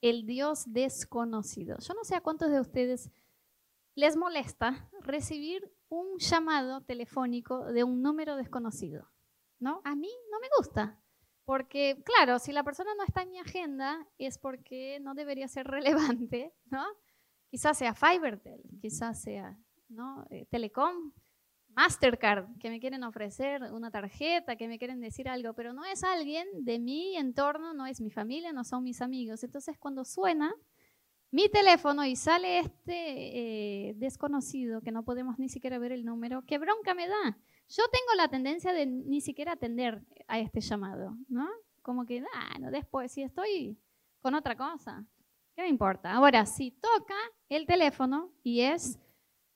el Dios desconocido. Yo no sé a cuántos de ustedes les molesta recibir un llamado telefónico de un número desconocido, ¿no? A mí no me gusta, porque claro, si la persona no está en mi agenda es porque no debería ser relevante, ¿no? Quizás sea Fivertel, quizás sea, ¿no? Eh, Telecom, Mastercard, que me quieren ofrecer una tarjeta, que me quieren decir algo, pero no es alguien de mi entorno, no es mi familia, no son mis amigos. Entonces cuando suena mi teléfono y sale este eh, desconocido, que no podemos ni siquiera ver el número, qué bronca me da. Yo tengo la tendencia de ni siquiera atender a este llamado, ¿no? Como que, ah, no, después, si estoy con otra cosa, ¿qué me importa? Ahora, si toca el teléfono y es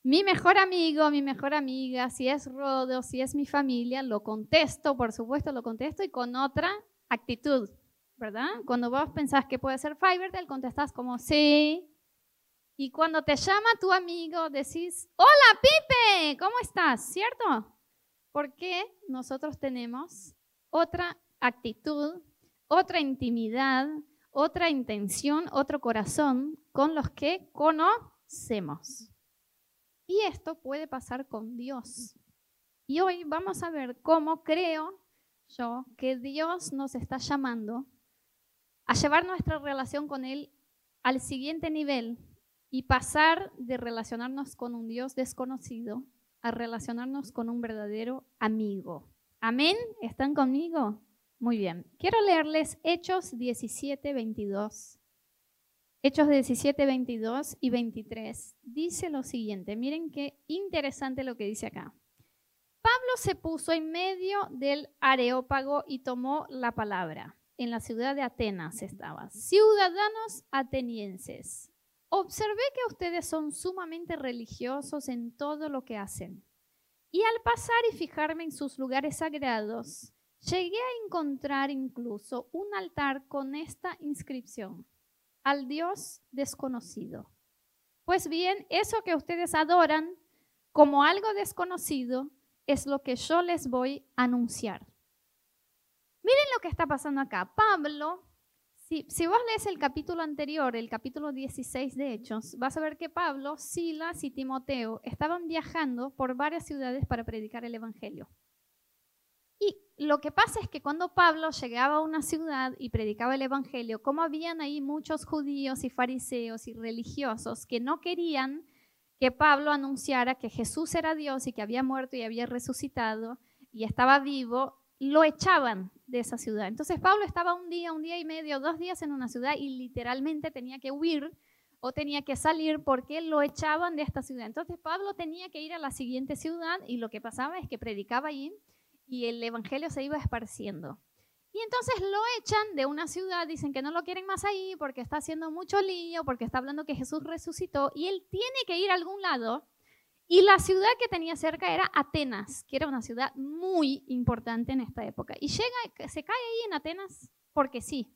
mi mejor amigo, mi mejor amiga, si es Rodo, si es mi familia, lo contesto, por supuesto lo contesto y con otra actitud, ¿verdad? Cuando vos pensás que puede ser Fivertel, contestás como sí. Y cuando te llama tu amigo, decís, hola Pipe, ¿cómo estás? ¿Cierto? Porque nosotros tenemos otra actitud, otra intimidad, otra intención, otro corazón con los que conocemos. Y esto puede pasar con Dios. Y hoy vamos a ver cómo creo yo que Dios nos está llamando a llevar nuestra relación con Él al siguiente nivel y pasar de relacionarnos con un Dios desconocido a relacionarnos con un verdadero amigo. Amén. ¿Están conmigo? Muy bien. Quiero leerles Hechos 17, 22 Hechos 17, 22 y 23 dice lo siguiente. Miren qué interesante lo que dice acá. Pablo se puso en medio del areópago y tomó la palabra. En la ciudad de Atenas estaba. Ciudadanos atenienses, observé que ustedes son sumamente religiosos en todo lo que hacen. Y al pasar y fijarme en sus lugares sagrados, llegué a encontrar incluso un altar con esta inscripción al Dios desconocido. Pues bien, eso que ustedes adoran como algo desconocido es lo que yo les voy a anunciar. Miren lo que está pasando acá. Pablo, si, si, vos lees el capítulo anterior, el capítulo 16 de Hechos, vas a ver que Pablo, Silas y Timoteo estaban viajando por varias ciudades para predicar el Evangelio. Y lo que pasa es que cuando Pablo llegaba a una ciudad y predicaba el Evangelio, como habían ahí muchos judíos y fariseos y religiosos que no querían que Pablo anunciara que Jesús era Dios y que había muerto y había resucitado y estaba vivo, lo echaban de esa ciudad. Entonces Pablo estaba un día, un día y medio, dos días en una ciudad y literalmente tenía que huir o tenía que salir porque lo echaban de esta ciudad. Entonces Pablo tenía que ir a la siguiente ciudad y lo que pasaba es que predicaba allí y el evangelio se iba esparciendo. Y entonces lo echan de una ciudad, dicen que no lo quieren más ahí porque está haciendo mucho lío, porque está hablando que Jesús resucitó y él tiene que ir a algún lado. Y la ciudad que tenía cerca era Atenas, que era una ciudad muy importante en esta época. Y llega, se cae ahí en Atenas porque sí,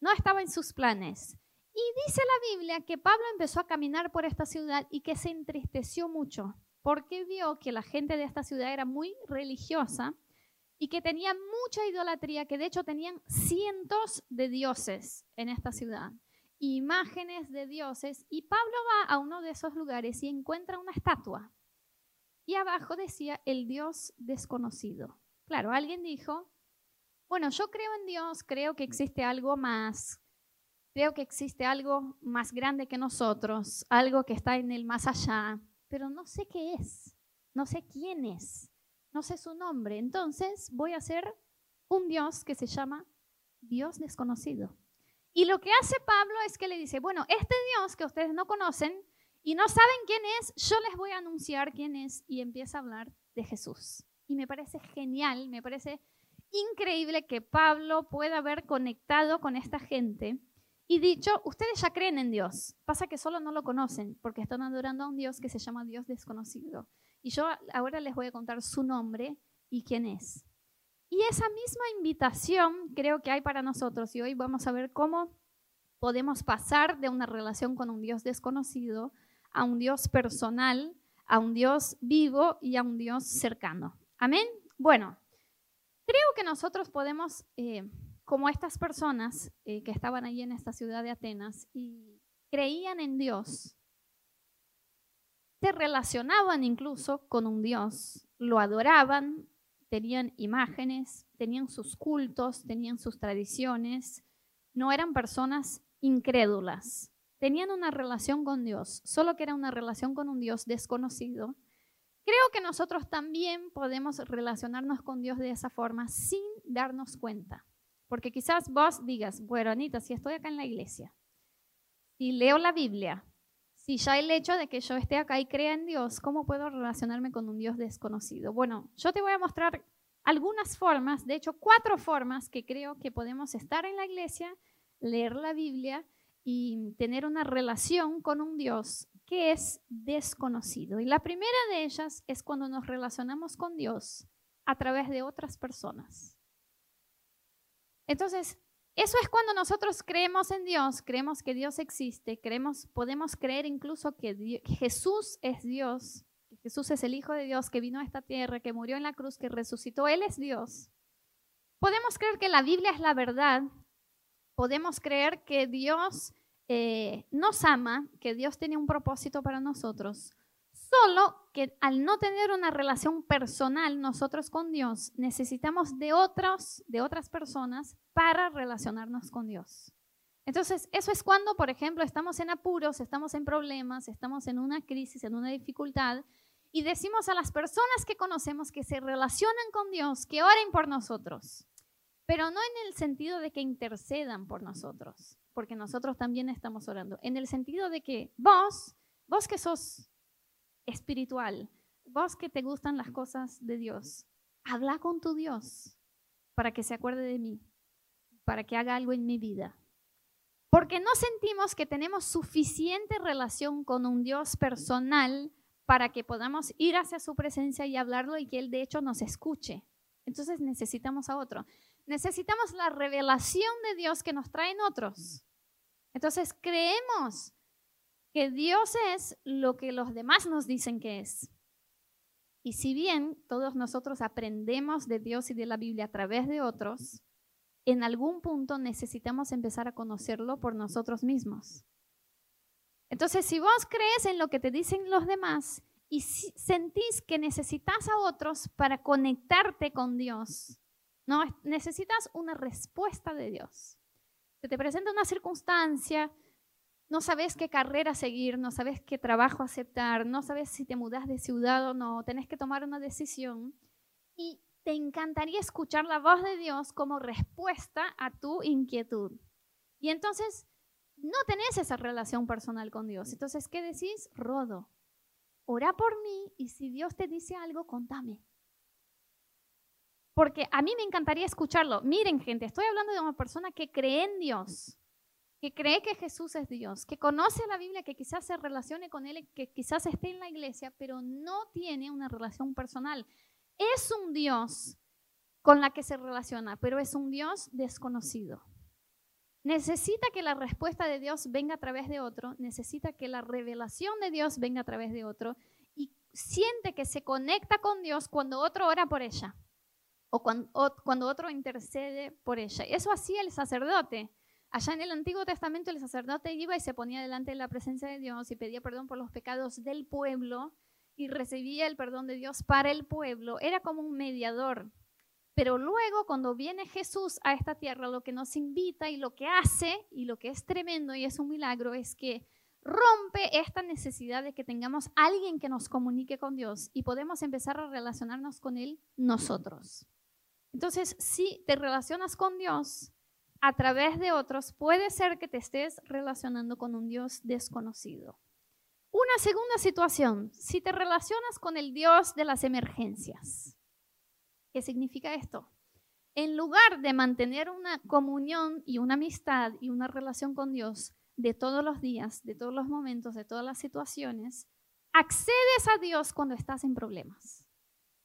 no estaba en sus planes. Y dice la Biblia que Pablo empezó a caminar por esta ciudad y que se entristeció mucho porque vio que la gente de esta ciudad era muy religiosa y que tenían mucha idolatría, que de hecho tenían cientos de dioses en esta ciudad, imágenes de dioses, y Pablo va a uno de esos lugares y encuentra una estatua. Y abajo decía el Dios desconocido. Claro, alguien dijo, bueno, yo creo en Dios, creo que existe algo más, creo que existe algo más grande que nosotros, algo que está en el más allá, pero no sé qué es, no sé quién es no sé su nombre. Entonces voy a hacer un Dios que se llama Dios desconocido. Y lo que hace Pablo es que le dice, bueno, este Dios que ustedes no conocen y no saben quién es, yo les voy a anunciar quién es y empieza a hablar de Jesús. Y me parece genial, me parece increíble que Pablo pueda haber conectado con esta gente y dicho, ustedes ya creen en Dios, pasa que solo no lo conocen porque están adorando a un Dios que se llama Dios desconocido. Y yo ahora les voy a contar su nombre y quién es. Y esa misma invitación creo que hay para nosotros y hoy vamos a ver cómo podemos pasar de una relación con un Dios desconocido a un Dios personal, a un Dios vivo y a un Dios cercano. Amén. Bueno, creo que nosotros podemos eh, como estas personas eh, que estaban allí en esta ciudad de Atenas y creían en Dios, se relacionaban incluso con un Dios, lo adoraban, tenían imágenes, tenían sus cultos, tenían sus tradiciones, no eran personas incrédulas, tenían una relación con Dios, solo que era una relación con un Dios desconocido. Creo que nosotros también podemos relacionarnos con Dios de esa forma sin darnos cuenta. Porque quizás vos digas, bueno, Anita, si estoy acá en la iglesia, si leo la Biblia, si ya el hecho de que yo esté acá y crea en Dios, ¿cómo puedo relacionarme con un Dios desconocido? Bueno, yo te voy a mostrar algunas formas, de hecho cuatro formas que creo que podemos estar en la iglesia, leer la Biblia y tener una relación con un Dios que es desconocido. Y la primera de ellas es cuando nos relacionamos con Dios a través de otras personas. Entonces, eso es cuando nosotros creemos en Dios, creemos que Dios existe, creemos, podemos creer incluso que, Jesús es Dios, Jesús es el Hijo de Dios que vino a esta tierra, que murió en la cruz, que resucitó, Él es Dios. Podemos creer que la Biblia es la verdad, podemos creer que Dios eh, nos ama, que Dios tiene un propósito para nosotros, Solo que al no tener una relación personal nosotros con Dios, necesitamos de otros, de otras personas para relacionarnos con Dios. Entonces, eso es cuando, por ejemplo, estamos en apuros, estamos en problemas, estamos en una crisis, en una dificultad, y decimos a las personas que conocemos que se relacionan con Dios, que oren por nosotros, pero no en el sentido de que intercedan por nosotros, porque nosotros también estamos orando, en el sentido de que vos, vos que sos espiritual, vos que te gustan las cosas de Dios, habla con tu Dios para que se acuerde de mí, para que haga algo en mi vida. Porque no sentimos que tenemos suficiente relación con un Dios personal para que podamos ir hacia su presencia y hablarlo y que Él de hecho nos escuche. Entonces necesitamos a otro. Necesitamos la revelación de Dios que nos traen otros. Entonces creemos que Dios es lo que los demás nos dicen que es. Y si bien todos nosotros aprendemos de Dios y de la Biblia a través de otros, en algún punto necesitamos empezar a conocerlo por nosotros mismos. Entonces, si vos crees en lo que te dicen los demás y sentís que necesitas a otros para conectarte con Dios, no necesitas una respuesta de Dios. Se te presenta una circunstancia, no sabes qué carrera seguir, no sabes qué trabajo aceptar, no sabes si te mudas de ciudad o no, tenés que tomar una decisión y te encantaría escuchar la voz de Dios como respuesta a tu inquietud. Y entonces no tenés esa relación personal con Dios. Entonces, ¿qué decís? Rodo. Ora por mí y si Dios te dice algo, contame. Porque a mí me encantaría escucharlo. Miren, gente, estoy hablando de una persona que cree en Dios que cree que Jesús es Dios, que conoce la Biblia, que quizás se relacione con Él, que quizás esté en la iglesia, pero no tiene una relación personal. Es un Dios con la que se relaciona, pero es un Dios desconocido. Necesita que la respuesta de Dios venga a través de otro, necesita que la revelación de Dios venga a través de otro y siente que se conecta con Dios cuando otro ora por ella o cuando, otro intercede por ella. Eso hacía el sacerdote. Allá en el Antiguo Testamento el sacerdote iba y se ponía delante de la presencia de Dios y pedía perdón por los pecados del pueblo y recibía el perdón de Dios para el pueblo. Era como un mediador. Pero luego cuando viene Jesús a esta tierra, lo que nos invita y lo que hace y lo que es tremendo y es un milagro es que rompe esta necesidad de que tengamos alguien que nos comunique con Dios y podemos empezar a relacionarnos con Él nosotros. Entonces, si te relacionas con Dios, a través de otros, puede ser que te estés relacionando con un Dios desconocido. Una segunda situación, si te relacionas con el Dios de las emergencias. ¿Qué significa esto? En lugar de mantener una comunión y una amistad y una relación con Dios de todos los días, de todos los momentos, de todas las situaciones, accedes a Dios cuando estás en problemas.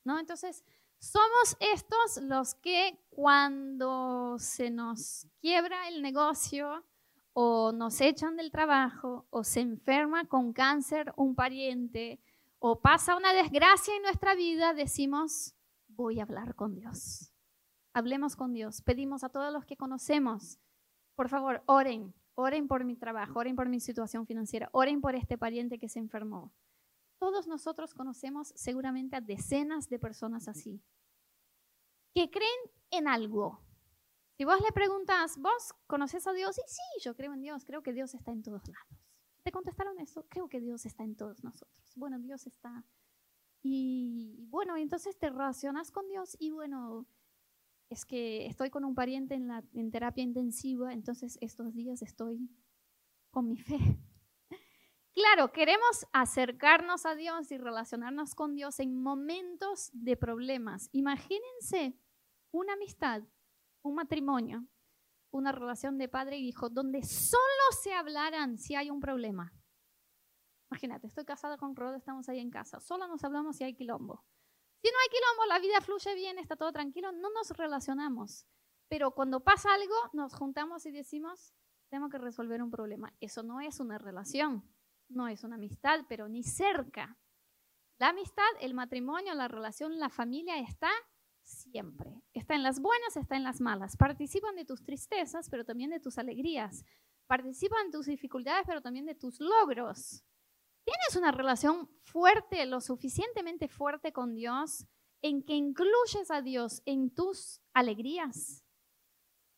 ¿No? Entonces, somos estos los que cuando se nos quiebra el negocio o nos echan del trabajo o se enferma con cáncer un pariente o pasa una desgracia en nuestra vida, decimos, voy a hablar con Dios. hablemos con Dios. Pedimos a todos los que conocemos, por favor, oren, oren por mi trabajo, oren por mi situación financiera, oren por este pariente que se enfermó. Todos nosotros conocemos seguramente a decenas de personas así, que creen en algo. Si vos le preguntas, ¿vos conoces a Dios? Y sí, yo creo en Dios, creo que Dios está en todos lados. ¿Te contestaron eso? Creo que Dios está en todos nosotros. Bueno, Dios está. Y bueno, entonces te relacionas con Dios y bueno, es que estoy con un pariente en, la, en terapia intensiva, entonces estos días estoy con mi fe. Claro, queremos acercarnos a Dios y relacionarnos con Dios en momentos de problemas. Imagínense una amistad, un matrimonio, una relación de padre y hijo, donde solo se hablaran si hay un problema. Imagínate, estoy casada con Rod, estamos ahí en casa, solo nos hablamos si hay quilombo. Si no hay quilombo, la vida fluye bien, está todo tranquilo, no nos relacionamos. Pero cuando pasa algo, nos juntamos y decimos, tengo que resolver un problema. Eso no es una relación, no es una amistad, pero ni cerca. La amistad, el matrimonio, la relación, la familia está siempre. Está en las buenas, está en las malas. Participan de tus tristezas, pero también de tus alegrías. Participan de tus dificultades, pero también de tus logros. ¿Tienes una relación fuerte, lo suficientemente fuerte con Dios, en que incluyes a Dios en tus alegrías?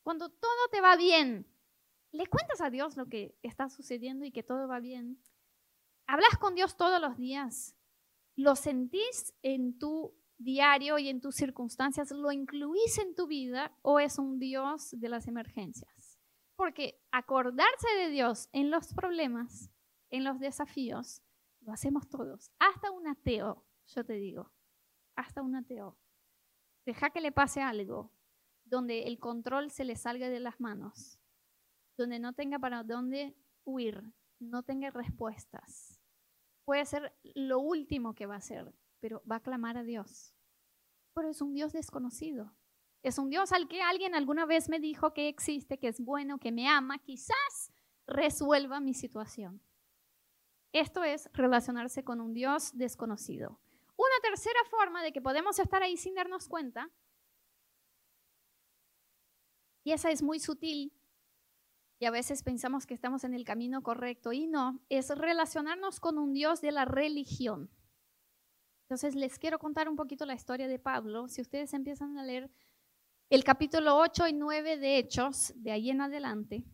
Cuando todo te va bien, ¿le cuentas a Dios lo que está sucediendo y que todo va bien? ¿Hablas con Dios todos los días? ¿Lo sentís en tu diario y en tus circunstancias? ¿Lo incluís en tu vida o es un Dios de las emergencias? Porque acordarse de Dios en los problemas en los desafíos, lo hacemos todos. Hasta un ateo, yo te digo, hasta un ateo. Deja que le pase algo donde el control se le salga de las manos, donde no tenga para dónde huir, no tenga respuestas. Puede ser lo último que va a hacer, pero va a clamar a Dios. Pero es un Dios desconocido. Es un Dios al que alguien alguna vez me dijo que existe, que es bueno, que me ama, quizás resuelva mi situación. Esto es relacionarse con un Dios desconocido. Una tercera forma de que podemos estar ahí sin darnos cuenta, y esa es muy sutil, y a veces pensamos que estamos en el camino correcto, y no, es relacionarnos con un Dios de la religión. Entonces les quiero contar un poquito la historia de Pablo. Si ustedes empiezan a leer el capítulo 8 y 9 de Hechos, de ahí en adelante,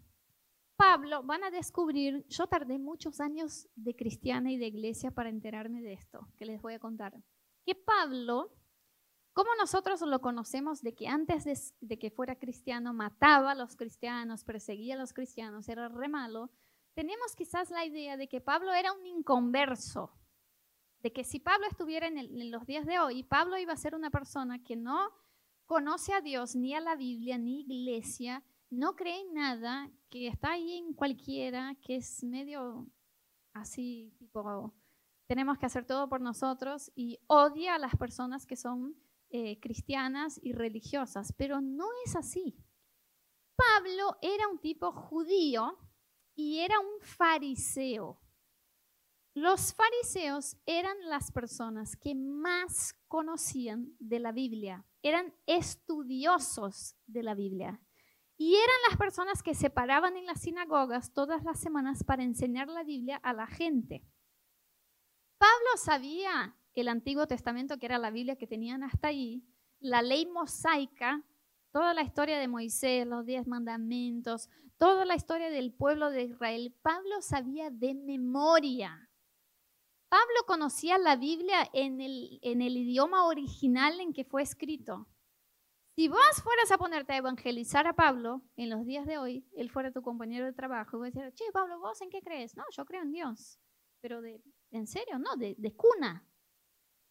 Pablo, van a descubrir, yo tardé muchos años de cristiana y de iglesia para enterarme de esto, que les voy a contar. Que Pablo, como nosotros lo conocemos de que antes de, que fuera cristiano mataba a los cristianos, perseguía a los cristianos, era re malo, tenemos quizás la idea de que Pablo era un inconverso, de que si Pablo estuviera en, en los días de hoy, Pablo iba a ser una persona que no conoce a Dios, ni a la Biblia, ni iglesia, no cree en nada, que está ahí en cualquiera, que es medio así, tipo, tenemos que hacer todo por nosotros y odia a las personas que son eh, cristianas y religiosas, pero no es así. Pablo era un tipo judío y era un fariseo. Los fariseos eran las personas que más conocían de la Biblia, eran estudiosos de la Biblia. Y eran las personas que se paraban en las sinagogas todas las semanas para enseñar la Biblia a la gente. Pablo sabía el Antiguo Testamento, que era la Biblia que tenían hasta ahí, la ley mosaica, toda la historia de Moisés, los diez mandamientos, toda la historia del pueblo de Israel. Pablo sabía de memoria. Pablo conocía la Biblia en el, en el idioma original en que fue escrito. Si vos fueras a ponerte a evangelizar a Pablo en los días de hoy, él fuera tu compañero de trabajo, y vos decir, che, Pablo, ¿vos en qué crees? No, yo creo en Dios. Pero de, ¿en serio? No, de, cuna.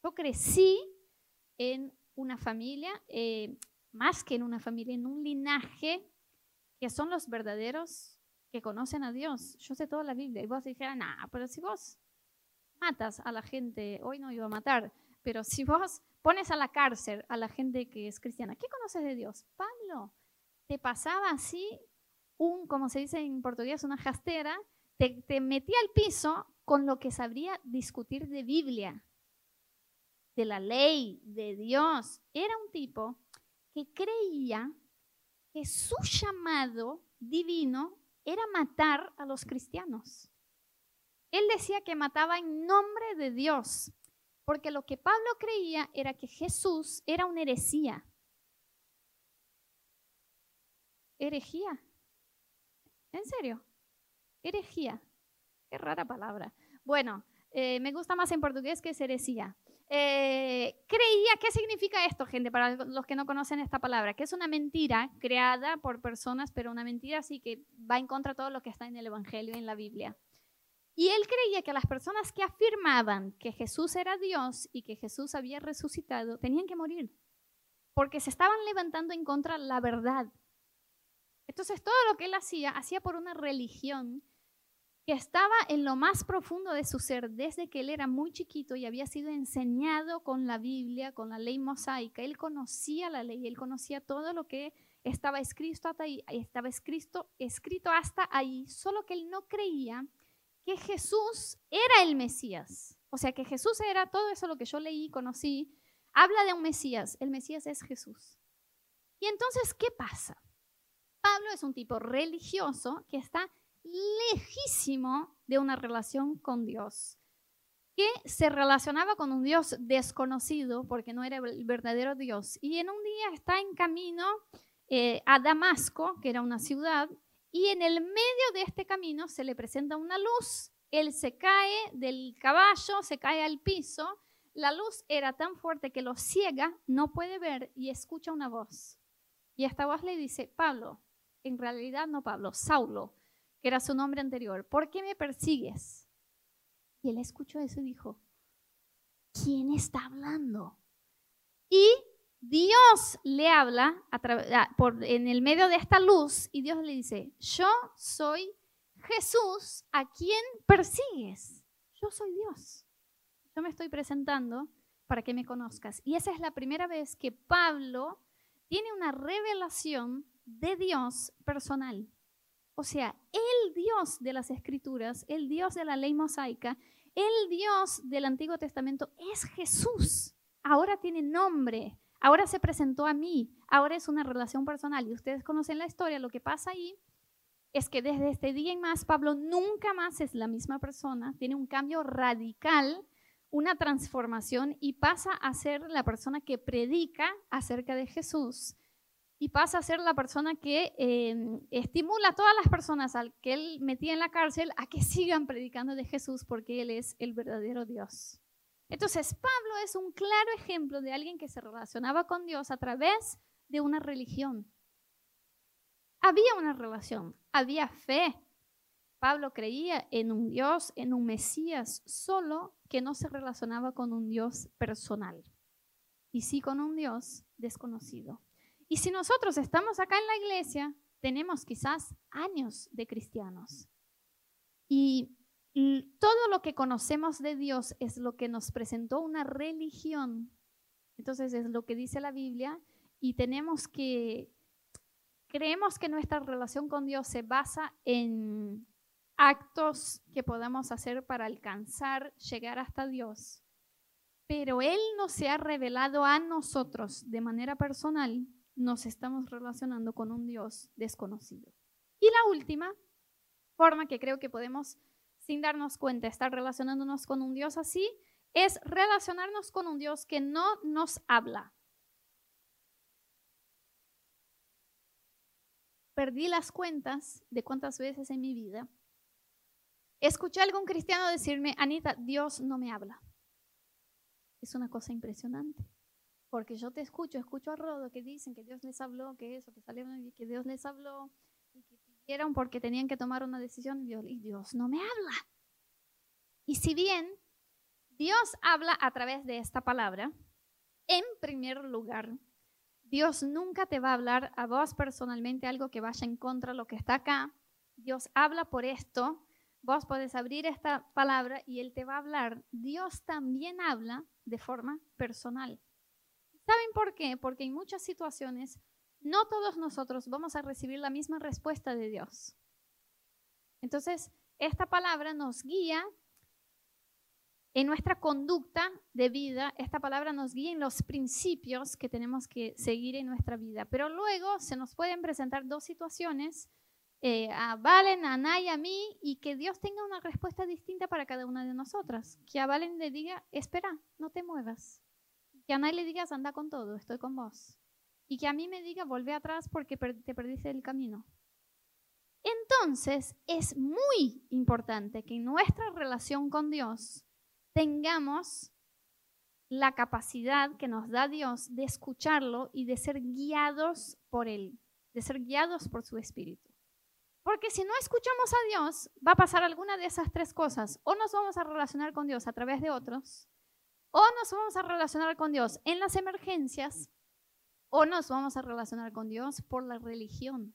Yo crecí en una familia, eh, más que en una familia, en un linaje que son los verdaderos que conocen a Dios. Yo sé toda la Biblia. Y vos dijeras, nah, pero si vos matas a la gente, hoy no iba a matar, pero si vos pones a la cárcel a la gente que es cristiana, ¿qué conoces de Dios? Pablo, te pasaba así un, como se dice en portugués, una jastera, te, te metía al piso con lo que sabría discutir de Biblia, de la ley, de Dios. Era un tipo que creía que su llamado divino era matar a los cristianos. Él decía que mataba en nombre de Dios, porque lo que Pablo creía era que Jesús era una herejía. Herejía. ¿En serio? Herejía. Qué rara palabra. Bueno, eh, me gusta más en portugués que es heresía. Eh, creía, ¿qué significa esto, gente? Para los que no conocen esta palabra, que es una mentira creada por personas, pero una mentira así que va en contra de todo lo que está en el Evangelio y en la Biblia. Y él creía que las personas que afirmaban que Jesús era Dios y que Jesús había resucitado tenían que morir, porque se estaban levantando en contra de la verdad. Entonces todo lo que él hacía, hacía por una religión que estaba en lo más profundo de su ser desde que él era muy chiquito y había sido enseñado con la Biblia, con la ley mosaica. Él conocía la ley, él conocía todo lo que estaba escrito hasta ahí, estaba escrito, escrito hasta ahí, solo que él no creía que Jesús era el Mesías. O sea, que Jesús era todo eso lo que yo leí, conocí. Habla de un Mesías. El Mesías es Jesús. Y entonces, ¿qué pasa? Pablo es un tipo religioso que está lejísimo de una relación con Dios, que se relacionaba con un Dios desconocido porque no era el verdadero Dios. Y en un día está en camino eh, a Damasco, que era una ciudad, y en el medio de este camino se le presenta una luz, él se cae del caballo, se cae al piso, la luz era tan fuerte que lo ciega, no puede ver y escucha una voz. Y esta voz le dice, Pablo, en realidad no Pablo, Saulo, que era su nombre anterior, ¿por qué me persigues? Y él escuchó eso y dijo, ¿quién está hablando? Y Dios le habla en el medio de esta luz y Dios le dice, yo soy Jesús a quien persigues. Yo soy Dios. Yo me estoy presentando para que me conozcas. Y esa es la primera vez que Pablo tiene una revelación de Dios personal. O sea, el Dios de las Escrituras, el Dios de la ley mosaica, el Dios del Antiguo Testamento es Jesús. Ahora tiene nombre, Ahora se presentó a mí, ahora es una relación personal y ustedes conocen la historia, lo que pasa ahí es que desde este día en más Pablo nunca más es la misma persona, tiene un cambio radical, una transformación y pasa a ser la persona que predica acerca de Jesús y pasa a ser la persona que em, estimula a todas las personas al que él metía en la cárcel a que sigan predicando de Jesús porque él es el verdadero Dios. Entonces, Pablo es un claro ejemplo de alguien que se relacionaba con Dios a través de una religión. Había una relación, había fe. Pablo creía en un Dios, en un Mesías, solo que no se relacionaba con un Dios personal, y sí con un Dios desconocido. Y si nosotros estamos acá en la iglesia, tenemos quizás años de cristianos. Y todo lo que conocemos de Dios es lo que nos presentó una religión. Entonces es lo que dice la Biblia y tenemos que, creemos que nuestra relación con Dios se basa en actos que podamos hacer para alcanzar, llegar hasta Dios. Pero Él no se ha revelado a nosotros de manera personal, nos estamos relacionando con un Dios desconocido. Y la última forma que creo que podemos sin darnos cuenta, estar relacionándonos con un Dios así, es relacionarnos con un Dios que no nos habla. Perdí las cuentas de cuántas veces en mi vida escuché a algún cristiano decirme, Anita, Dios no me habla. Es una cosa impresionante. Porque yo te escucho, escucho a Rodo que dicen que Dios les habló, que eso, que salieron que Dios les habló, y que porque tenían que tomar una decisión y Dios no me habla. Y si bien Dios habla a través de esta palabra, en primer lugar, Dios nunca te va a hablar a vos personalmente algo que vaya en contra de lo que está acá. Dios habla por esto. Vos podés abrir esta palabra y Él te va a hablar. Dios también habla de forma personal. ¿Saben por qué? Porque en muchas situaciones no todos nosotros vamos a recibir la misma respuesta de Dios. Entonces, esta palabra nos guía en nuestra conducta de vida, esta palabra nos guía en los principios que tenemos que seguir en nuestra vida. Pero luego se nos pueden presentar dos situaciones, eh, a Valen, a Ana y a mí, y que Dios tenga una respuesta distinta para cada una de nosotras. Que a Valen le diga, espera, no te muevas. Que a Ana le digas, anda con todo, estoy con vos. Y que a mí me diga, vuelve atrás porque te perdiste el camino. Entonces, es muy importante que en nuestra relación con Dios tengamos la capacidad que nos da Dios de escucharlo y de ser guiados por Él, de ser guiados por su Espíritu. Porque si no escuchamos a Dios, va a pasar alguna de esas tres cosas. O nos vamos a relacionar con Dios a través de otros, o nos vamos a relacionar con Dios en las emergencias, o nos vamos a relacionar con Dios por la religión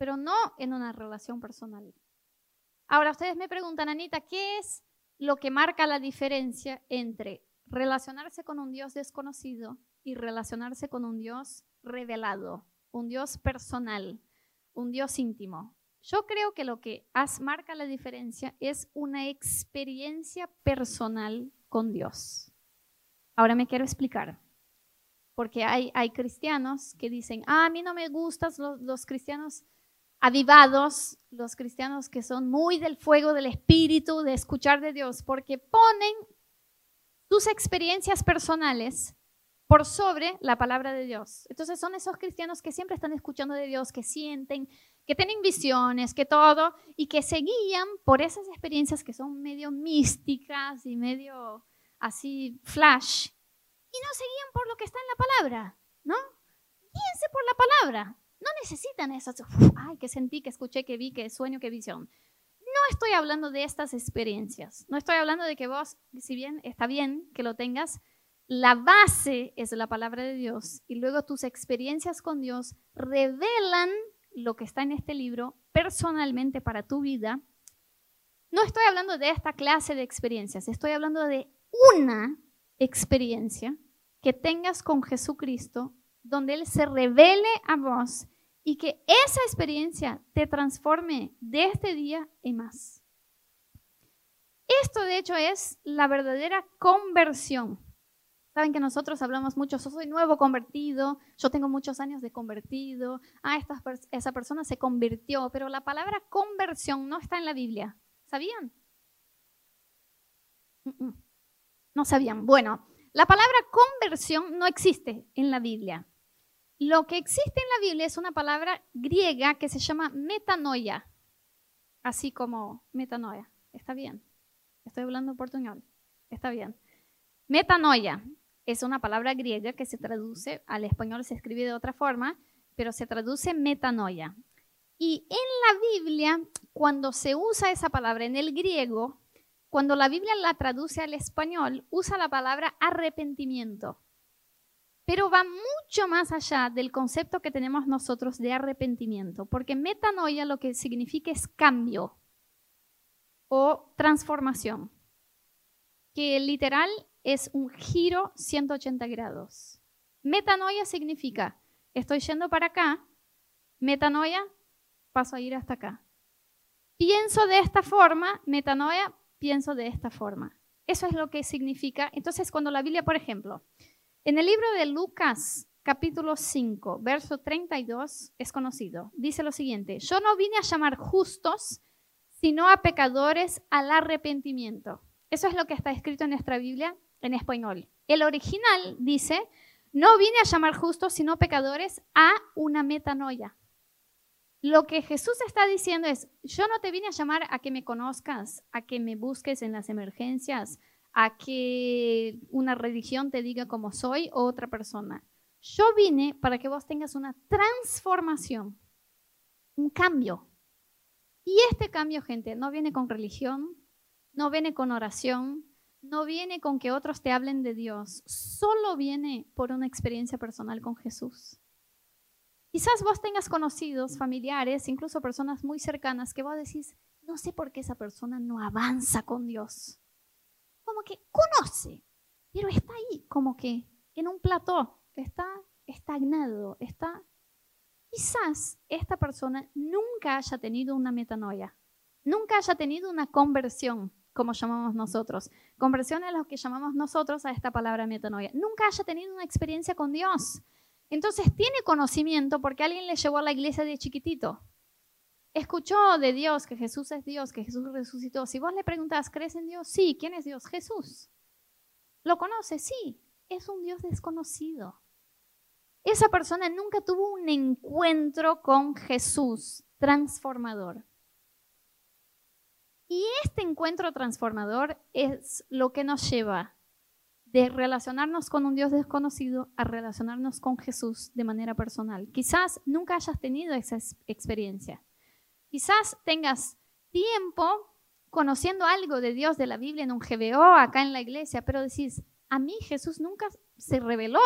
pero no en una relación personal. Ahora ustedes me preguntan, Anita, ¿qué es lo que marca la diferencia entre relacionarse con un Dios desconocido y relacionarse con un Dios revelado, un Dios personal, un Dios íntimo? Yo creo que lo que marca la diferencia es una experiencia personal con Dios. Ahora me quiero explicar, porque hay, hay cristianos que dicen, ah, a mí no me gustan los, los cristianos avivados, los cristianos que son muy del fuego del espíritu, de escuchar de Dios, porque ponen sus experiencias personales por sobre la palabra de Dios. Entonces son esos cristianos que siempre están escuchando de Dios, que sienten, que tienen visiones, que todo, y que se guían por esas experiencias que son medio místicas y medio así flash, y no se guían por lo que está en la palabra, ¿no? Guíense por la palabra. No necesitan esas, ay, que sentí, que escuché, que vi, que sueño, que visión. No estoy hablando de estas experiencias. No estoy hablando de que vos, si bien está bien que lo tengas, la base es la palabra de Dios y luego tus experiencias con Dios revelan lo que está en este libro personalmente para tu vida. No estoy hablando de esta clase de experiencias, estoy hablando de una experiencia que tengas con Jesucristo donde Él se revele a vos y que esa experiencia te transforme de este día en más. Esto de hecho es la verdadera conversión. Saben que nosotros hablamos mucho, yo soy nuevo convertido, yo tengo muchos años de convertido, ah, esa persona se convirtió, pero la palabra conversión no está en la Biblia. ¿Sabían? No sabían. Bueno, la palabra conversión no existe en la Biblia. Lo que existe en la Biblia es una palabra griega que se llama metanoia, así como metanoia. Está bien. Estoy hablando portuñol. Está bien. Metanoia es una palabra griega que se traduce, al español se escribe de otra forma, pero se traduce metanoia. Y en la Biblia, cuando se usa esa palabra en el griego, cuando la Biblia la traduce al español, usa la palabra arrepentimiento. Pero va mucho más allá del concepto que tenemos nosotros de arrepentimiento, porque metanoia lo que significa es cambio o transformación, que literal es un giro 180 grados. Metanoia significa, estoy yendo para acá, metanoia, paso a ir hasta acá. Pienso de esta forma, metanoia, pienso de esta forma. Eso es lo que significa. Entonces, cuando la Biblia, por ejemplo, en el libro de Lucas, capítulo 5, verso 32, es conocido. Dice lo siguiente, yo no vine a llamar justos, sino a pecadores al arrepentimiento. Eso es lo que está escrito en nuestra Biblia en español. El original dice, no vine a llamar justos, sino pecadores a una metanoia. Lo que Jesús está diciendo es, yo no te vine a llamar a que me conozcas, a que me busques en las emergencias, a que una religión te diga cómo soy o otra persona. Yo vine para que vos tengas una transformación, un cambio. Y este cambio, gente, no viene con religión, no viene con oración, no viene con que otros te hablen de Dios, solo viene por una experiencia personal con Jesús. Quizás vos tengas conocidos, familiares, incluso personas muy cercanas que vos decís, no sé por qué esa persona no avanza con Dios como que conoce, pero está ahí, como que en un plató, está estagnado, está... Quizás esta persona nunca haya tenido una metanoia, nunca haya tenido una conversión como llamamos nosotros. Conversión es lo que llamamos nosotros a esta palabra metanoia. Nunca haya tenido una experiencia con Dios. Entonces tiene conocimiento porque alguien le llevó a la iglesia de chiquitito. Escuchó de Dios que Jesús es Dios, que Jesús resucitó. Si vos le preguntas, ¿crees en Dios? Sí. ¿Quién es Dios? Jesús. ¿Lo conoce? Sí. Es un Dios desconocido. Esa persona nunca tuvo un encuentro con Jesús transformador. Y este encuentro transformador es lo que nos lleva de relacionarnos con un Dios desconocido a relacionarnos con Jesús de manera personal. Quizás nunca hayas tenido esa experiencia. Quizás tengas tiempo conociendo algo de Dios, de la Biblia, en un GBO, acá en la iglesia, pero decís, a mí Jesús nunca se reveló,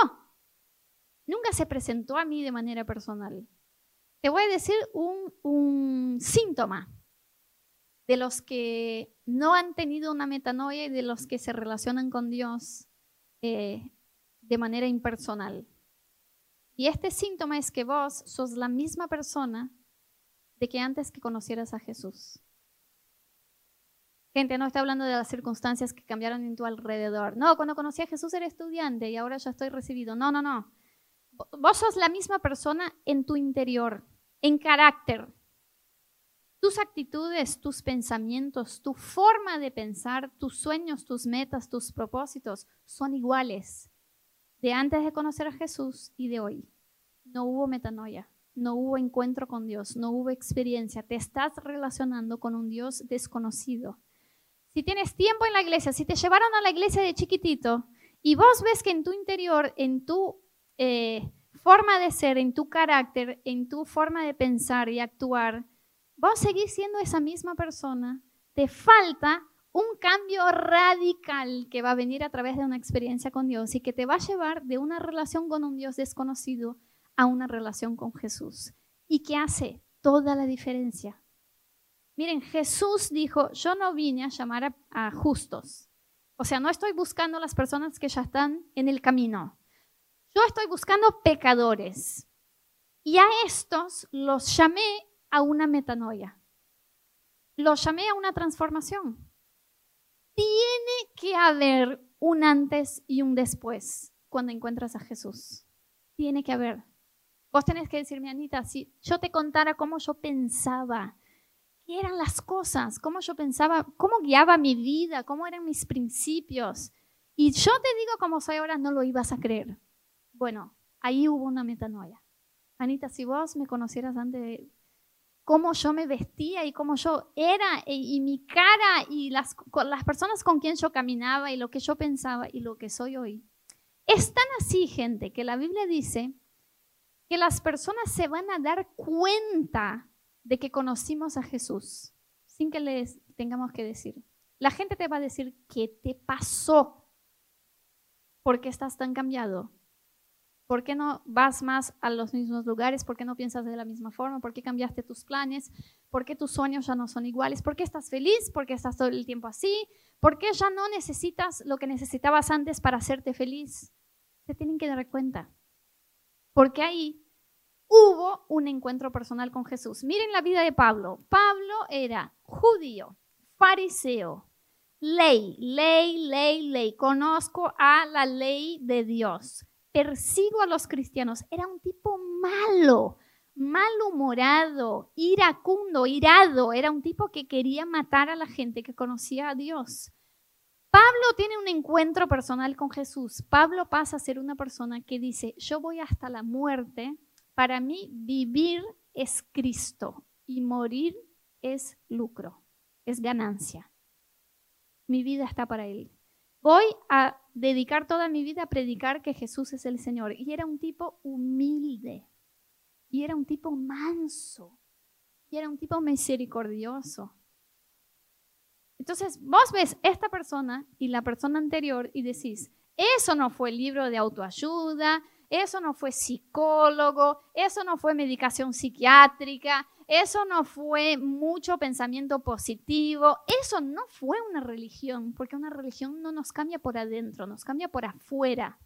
nunca se presentó a mí de manera personal. Te voy a decir un, síntoma de los que no han tenido una metanoia y de los que se relacionan con Dios eh, de manera impersonal. Y este síntoma es que vos sos la misma persona de que antes que conocieras a Jesús. Gente, no está hablando de las circunstancias que cambiaron en tu alrededor. No, cuando conocí a Jesús era estudiante y ahora ya estoy recibido. No, no, no. Vos sos la misma persona en tu interior en carácter. Tus actitudes, tus pensamientos, tu forma de pensar, tus sueños, tus metas, tus propósitos son iguales de antes de conocer a Jesús y de hoy. No hubo metanoia, no hubo encuentro con Dios, no hubo experiencia. Te estás relacionando con un Dios desconocido. Si tienes tiempo en la iglesia, si te llevaron a la iglesia de chiquitito y vos ves que en tu interior, en tu eh, forma de ser, en tu carácter, en tu forma de pensar y actuar, vos seguís siendo esa misma persona. Te falta un cambio radical que va a venir a través de una experiencia con Dios y que te va a llevar de una relación con un Dios desconocido a una relación con Jesús. Y que hace toda la diferencia. Miren, Jesús dijo, yo no vine a llamar a, a justos. O sea, no estoy buscando las personas que ya están en el camino. Yo estoy buscando pecadores. Y a estos los llamé a una metanoia. Los llamé a una transformación. Tiene que haber un antes y un después cuando encuentras a Jesús. Tiene que haber. Vos tenés que decirme, Anita, si yo te contara cómo yo pensaba, qué eran las cosas, cómo yo pensaba, cómo guiaba mi vida, cómo eran mis principios, y yo te digo cómo soy ahora, no lo ibas a creer. Bueno, ahí hubo una metanoia. Anita, si vos me conocieras antes de cómo yo me vestía y cómo yo era y, mi cara y las, las personas con quien yo caminaba y lo que yo pensaba y lo que soy hoy. Es tan así, gente, que la Biblia dice que las personas se van a dar cuenta de que conocimos a Jesús sin que les tengamos que decir. La gente te va a decir, ¿qué te pasó? ¿Por qué estás tan cambiado? ¿Por qué no vas más a los mismos lugares? ¿Por qué no piensas de la misma forma? ¿Por qué cambiaste tus planes? ¿Por qué tus sueños ya no son iguales? ¿Por qué estás feliz? ¿Por qué estás todo el tiempo así? ¿Por qué ya no necesitas lo que necesitabas antes para hacerte feliz? Se tienen que dar cuenta. Porque ahí hubo un encuentro personal con Jesús. Miren la vida de Pablo. Pablo era judío, fariseo, ley, ley, ley, ley. Conozco a la ley de Dios persigo a los cristianos. Era un tipo malo, malhumorado, iracundo, irado. Era un tipo que quería matar a la gente que conocía a Dios. Pablo tiene un encuentro personal con Jesús. Pablo pasa a ser una persona que dice, yo voy hasta la muerte. Para mí vivir es Cristo y morir es lucro, es ganancia. Mi vida está para Él. Voy a dedicar toda mi vida a predicar que Jesús es el Señor. Y era un tipo humilde. Y era un tipo manso. Y era un tipo misericordioso. Entonces, vos ves esta persona y la persona anterior y decís, eso no fue libro de autoayuda, eso no fue psicólogo, eso no fue medicación psiquiátrica, eso no fue mucho pensamiento positivo, eso no fue una religión, porque una religión no nos cambia por adentro, nos cambia por afuera.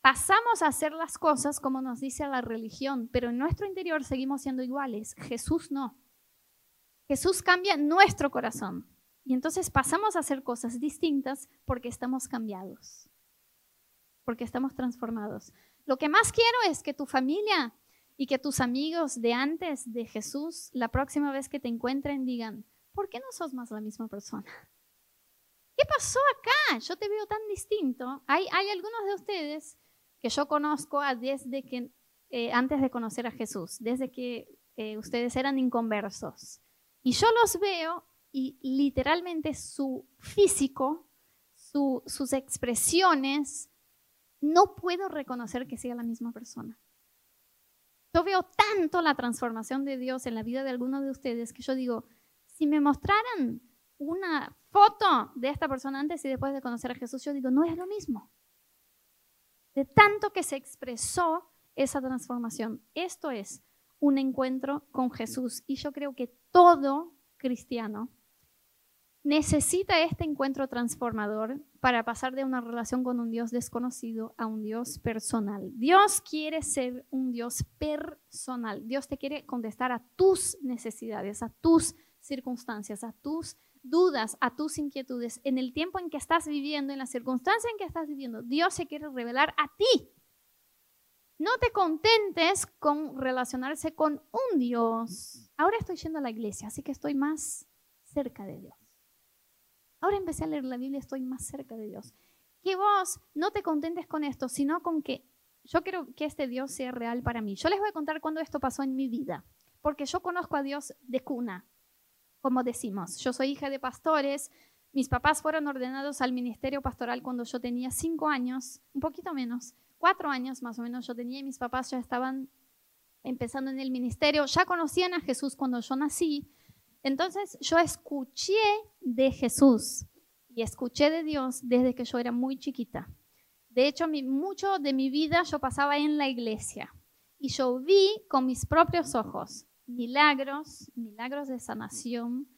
Pasamos a hacer las cosas como nos dice la religión, pero en nuestro interior seguimos siendo iguales. Jesús no. Jesús cambia nuestro corazón. Y entonces pasamos a hacer cosas distintas porque estamos cambiados, porque estamos transformados. Lo que más quiero es que tu familia y que tus amigos de antes de Jesús, la próxima vez que te encuentren, digan, ¿por qué no sos más la misma persona? ¿Qué pasó acá? Yo te veo tan distinto. Hay, algunos de ustedes que yo conozco desde que, eh, antes de conocer a Jesús, desde que eh, ustedes eran inconversos. Y yo los veo y literalmente su físico, sus expresiones, no puedo reconocer que sea la misma persona. Yo veo tanto la transformación de Dios en la vida de algunos de ustedes que yo digo, si me mostraran una foto de esta persona antes y después de conocer a Jesús, yo digo, no es lo mismo. De tanto que se expresó esa transformación. Esto es un encuentro con Jesús. Y yo creo que todo cristiano necesita este encuentro transformador para pasar de una relación con un Dios desconocido a un Dios personal. Dios quiere ser un Dios personal. Dios te quiere contestar a tus necesidades, a tus circunstancias, a tus dudas, a tus inquietudes. En el tiempo en que estás viviendo, en la circunstancia en que estás viviendo, Dios se quiere revelar a ti. No te contentes con relacionarse con un Dios. Ahora estoy yendo a la iglesia, así que estoy más cerca de Dios. Ahora empecé a leer la Biblia, estoy más cerca de Dios. Que vos no te contentes con esto, sino con que yo quiero que este Dios sea real para mí. Yo les voy a contar cuándo esto pasó en mi vida, porque yo conozco a Dios de cuna, como decimos. Yo soy hija de pastores, mis papás fueron ordenados al ministerio pastoral cuando yo tenía cinco años, un poquito menos, cuatro años más o menos yo tenía y mis papás ya estaban empezando en el ministerio, ya conocían a Jesús cuando yo nací, entonces yo escuché de Jesús y escuché de Dios desde que yo era muy chiquita. De hecho, mucho de mi vida yo pasaba en la iglesia y yo vi con mis propios ojos milagros, milagros de sanación.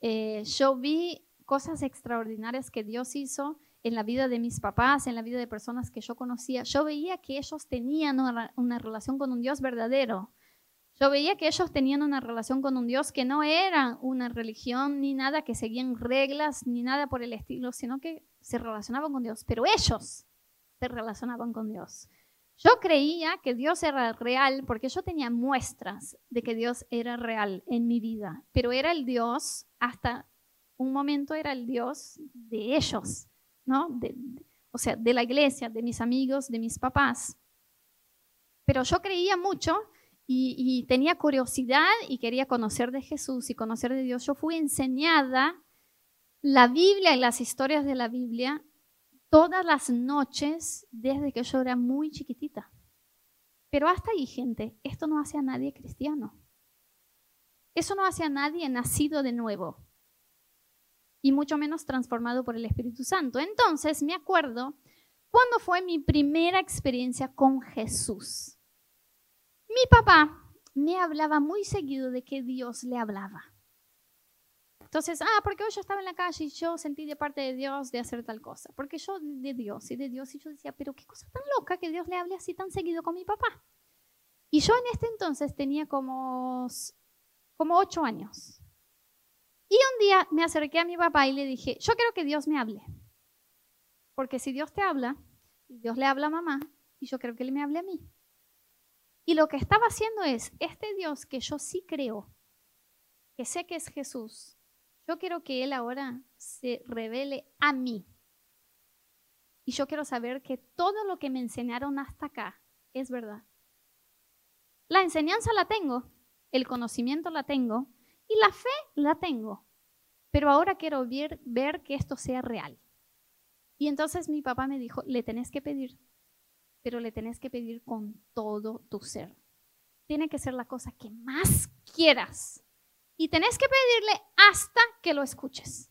Eh, yo vi cosas extraordinarias que Dios hizo en la vida de mis papás, en la vida de personas que yo conocía. Yo veía que ellos tenían una relación con un Dios verdadero yo veía que ellos tenían una relación con un Dios que no era una religión ni nada, que seguían reglas ni nada por el estilo, sino que se relacionaban con Dios. Pero ellos se relacionaban con Dios. Yo creía que Dios era real porque yo tenía muestras de que Dios era real en mi vida, pero era el Dios, hasta un momento era el Dios de ellos, ¿no? o sea, de la iglesia, de mis amigos, de mis papás. Pero yo creía mucho y, tenía curiosidad y quería conocer de Jesús y conocer de Dios, yo fui enseñada la Biblia y las historias de la Biblia todas las noches desde que yo era muy chiquitita. Pero hasta ahí, gente, esto no hace a nadie cristiano. Eso no hace a nadie nacido de nuevo. Y mucho menos transformado por el Espíritu Santo. Entonces, me acuerdo cuando fue mi primera experiencia con Jesús. Mi papá me hablaba muy seguido de que Dios le hablaba. Entonces, ah, porque hoy yo estaba en la calle y yo sentí de parte de Dios de hacer tal cosa. Porque yo de Dios y de Dios y yo decía, pero qué cosa tan loca que Dios le hable así tan seguido con mi papá. Y yo en este entonces tenía como, como ocho años. Y un día me acerqué a mi papá y le dije, yo quiero que Dios me hable. Porque si Dios te habla, Dios le habla a mamá, y yo creo que Él me hable a mí. Y lo que estaba haciendo es, este Dios que yo sí creo, que sé que es Jesús, yo quiero que Él ahora se revele a mí. Y yo quiero saber que todo lo que me enseñaron hasta acá es verdad. La enseñanza la tengo, el conocimiento la tengo y la fe la tengo. Pero ahora quiero ver, ver que esto sea real. Y entonces mi papá me dijo, le tenés que pedir pero le tenés que pedir con todo tu ser. Tiene que ser la cosa que más quieras. Y tenés que pedirle hasta que lo escuches.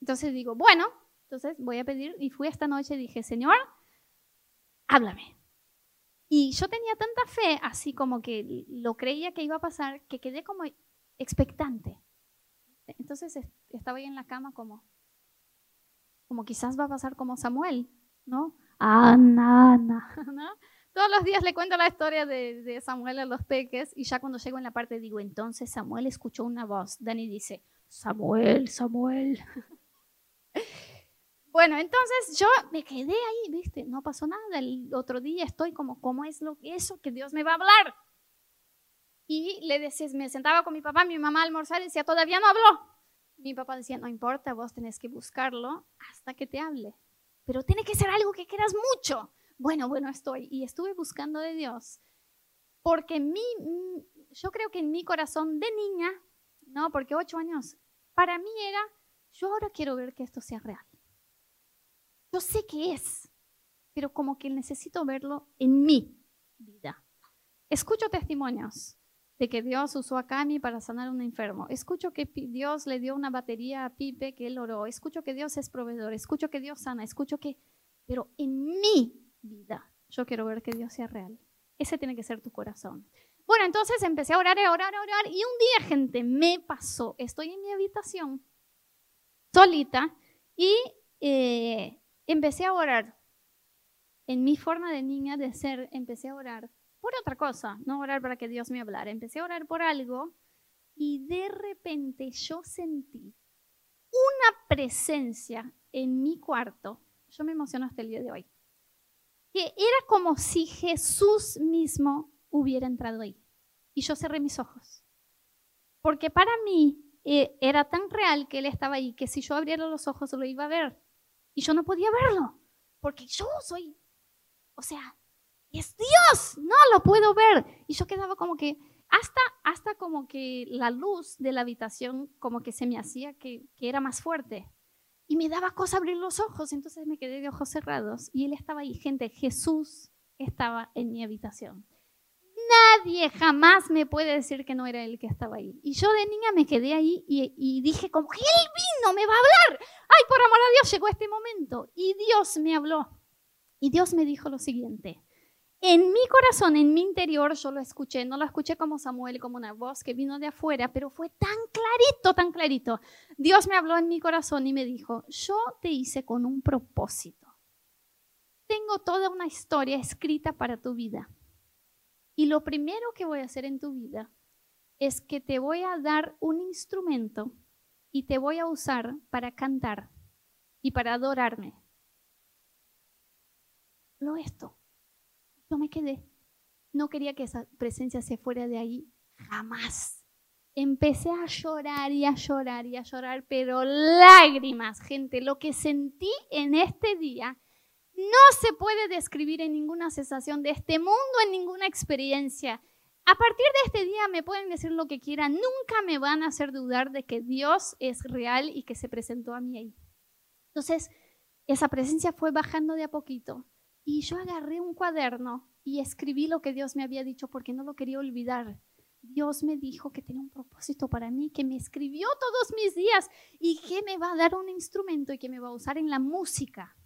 Entonces digo, bueno, entonces voy a pedir. Y fui esta noche y dije, Señor, háblame. Y yo tenía tanta fe, así como que lo creía que iba a pasar, que quedé como expectante. Entonces estaba ahí en la cama como, como quizás va a pasar como Samuel, ¿no? Ana, Ana. Todos los días le cuento la historia de, Samuel a los peques y ya cuando llego en la parte digo, entonces Samuel escuchó una voz. Dani dice, Samuel, Samuel. Bueno, entonces yo me quedé ahí, ¿viste? No pasó nada. El otro día estoy como, ¿cómo es lo, eso que Dios me va a hablar? Y le decía, me sentaba con mi papá, mi mamá a almorzar y decía, todavía no habló. Mi papá decía, no importa, vos tenés que buscarlo hasta que te hable. Pero tiene que ser algo que quieras mucho. Bueno, bueno, estoy. Y estuve buscando de Dios. Porque mi, yo creo que en mi corazón de niña, no, porque ocho años, para mí era, yo ahora quiero ver que esto sea real. Yo sé que es, pero como que necesito verlo en mi vida. Escucho testimonios de que Dios usó a Cami para sanar a un enfermo. Escucho que Dios le dio una batería a Pipe que él oró. Escucho que Dios es proveedor. Escucho que Dios sana. Escucho que... Pero en mi vida yo quiero ver que Dios sea real. Ese tiene que ser tu corazón. Bueno, entonces empecé a orar, a orar, a orar. Y un día, gente, me pasó. Estoy en mi habitación, solita, y eh, empecé a orar. En mi forma de niña de ser, empecé a orar por otra cosa, no orar para que Dios me hablara. Empecé a orar por algo y de repente yo sentí una presencia en mi cuarto. Yo me emociono hasta el día de hoy. Que era como si Jesús mismo hubiera entrado ahí. Y yo cerré mis ojos. Porque para mí eh, era tan real que Él estaba ahí que si yo abriera los ojos lo iba a ver. Y yo no podía verlo, porque yo soy, o sea, es Dios, no lo puedo ver. Y yo quedaba como que, hasta, hasta como que la luz de la habitación como que se me hacía que, que era más fuerte. Y me daba cosa abrir los ojos, entonces me quedé de ojos cerrados. Y él estaba ahí, gente, Jesús estaba en mi habitación. Nadie jamás me puede decir que no era él que estaba ahí. Y yo de niña me quedé ahí y, dije como él vino, me va a hablar. Ay, por amor a Dios, llegó este momento. Y Dios me habló. Y Dios me dijo lo siguiente. En mi corazón, en mi interior, yo lo escuché. No lo escuché como Samuel, como una voz que vino de afuera, pero fue tan clarito, tan clarito. Dios me habló en mi corazón y me dijo, yo te hice con un propósito. Tengo toda una historia escrita para tu vida. Y lo primero que voy a hacer en tu vida es que te voy a dar un instrumento y te voy a usar para cantar y para adorarme. Lo esto. Yo me quedé. No quería que esa presencia se fuera de ahí jamás. Empecé a llorar y a llorar y a llorar, pero lágrimas, gente. Lo que sentí en este día no se puede describir en ninguna sensación de este mundo, en ninguna experiencia. A partir de este día me pueden decir lo que quieran, nunca me van a hacer dudar de que Dios es real y que se presentó a mí ahí. Entonces, esa presencia fue bajando de a poquito y yo agarré un cuaderno y escribí lo que Dios me había dicho porque no lo quería olvidar. Dios me dijo que tenía un propósito para mí, que me escribió todos mis días y que me va a dar un instrumento y que me va a usar en la música